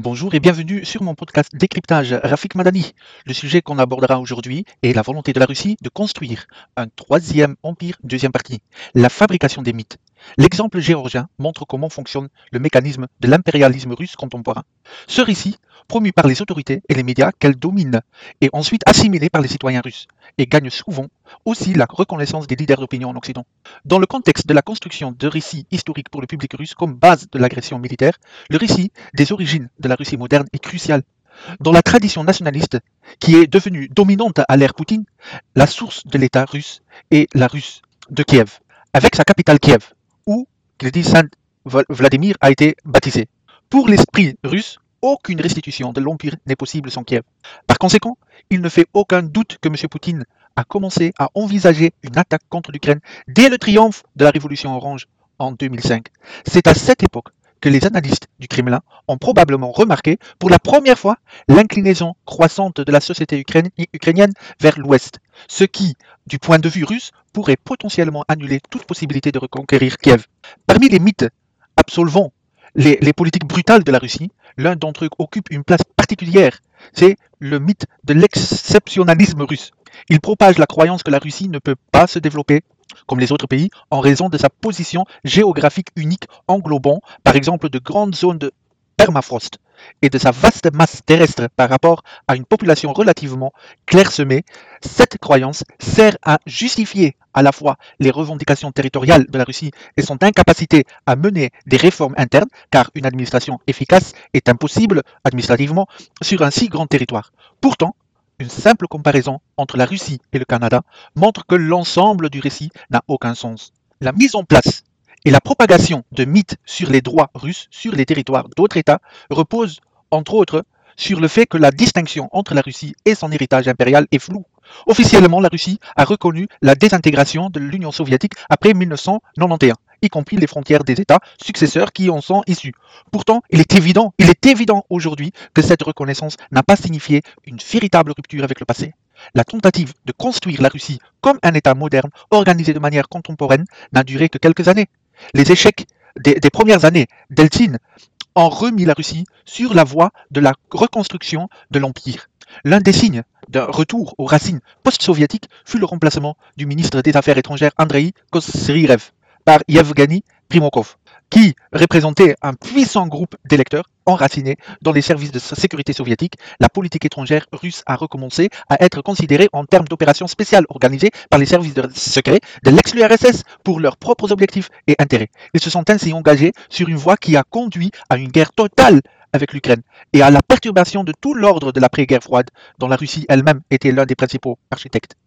Bonjour et bienvenue sur mon podcast Décryptage Rafik Madani. Le sujet qu'on abordera aujourd'hui est la volonté de la Russie de construire un troisième empire, deuxième partie, la fabrication des mythes. L'exemple géorgien montre comment fonctionne le mécanisme de l'impérialisme russe contemporain. Ce récit, promu par les autorités et les médias qu'elle domine, est ensuite assimilé par les citoyens russes et gagne souvent aussi la reconnaissance des leaders d'opinion en Occident. Dans le contexte de la construction de récits historiques pour le public russe comme base de l'agression militaire, le récit des origines de la Russie moderne est crucial. Dans la tradition nationaliste qui est devenue dominante à l'ère Poutine, la source de l'État russe est la Russe de Kiev, avec sa capitale Kiev, où Saint Vladimir a été baptisé. Pour l'esprit russe, aucune restitution de l'Empire n'est possible sans Kiev. Par conséquent, il ne fait aucun doute que M. Poutine a commencé à envisager une attaque contre l'Ukraine dès le triomphe de la Révolution orange en 2005. C'est à cette époque que les analystes du Kremlin ont probablement remarqué pour la première fois l'inclinaison croissante de la société ukrainienne vers l'ouest, ce qui, du point de vue russe, pourrait potentiellement annuler toute possibilité de reconquérir Kiev. Parmi les mythes absolvant les, les politiques brutales de la Russie, l'un d'entre eux occupe une place particulière, c'est le mythe de l'exceptionnalisme russe. Il propage la croyance que la Russie ne peut pas se développer comme les autres pays, en raison de sa position géographique unique englobant, par exemple, de grandes zones de permafrost et de sa vaste masse terrestre par rapport à une population relativement clairsemée, cette croyance sert à justifier à la fois les revendications territoriales de la Russie et son incapacité à mener des réformes internes, car une administration efficace est impossible administrativement sur un si grand territoire. Pourtant, une simple comparaison entre la Russie et le Canada montre que l'ensemble du récit n'a aucun sens. La mise en place et la propagation de mythes sur les droits russes sur les territoires d'autres États repose, entre autres, sur le fait que la distinction entre la Russie et son héritage impérial est floue. Officiellement, la Russie a reconnu la désintégration de l'Union soviétique après 1991 y compris les frontières des États successeurs qui en sont issus. Pourtant, il est évident, aujourd'hui que cette reconnaissance n'a pas signifié une véritable rupture avec le passé. La tentative de construire la Russie comme un État moderne, organisé de manière contemporaine, n'a duré que quelques années. Les échecs des, des premières années d'Eltsine ont remis la Russie sur la voie de la reconstruction de l'Empire. L'un des signes d'un retour aux racines post-soviétiques fut le remplacement du ministre des Affaires étrangères Andrei Kosyrev par Yevgeny Primokov, qui représentait un puissant groupe d'électeurs enracinés dans les services de sécurité soviétiques, la politique étrangère russe a recommencé à être considérée en termes d'opérations spéciales organisées par les services secrets de l'ex-URSS pour leurs propres objectifs et intérêts. Ils se sont ainsi engagés sur une voie qui a conduit à une guerre totale avec l'Ukraine et à la perturbation de tout l'ordre de l'après-guerre froide, dont la Russie elle-même était l'un des principaux architectes.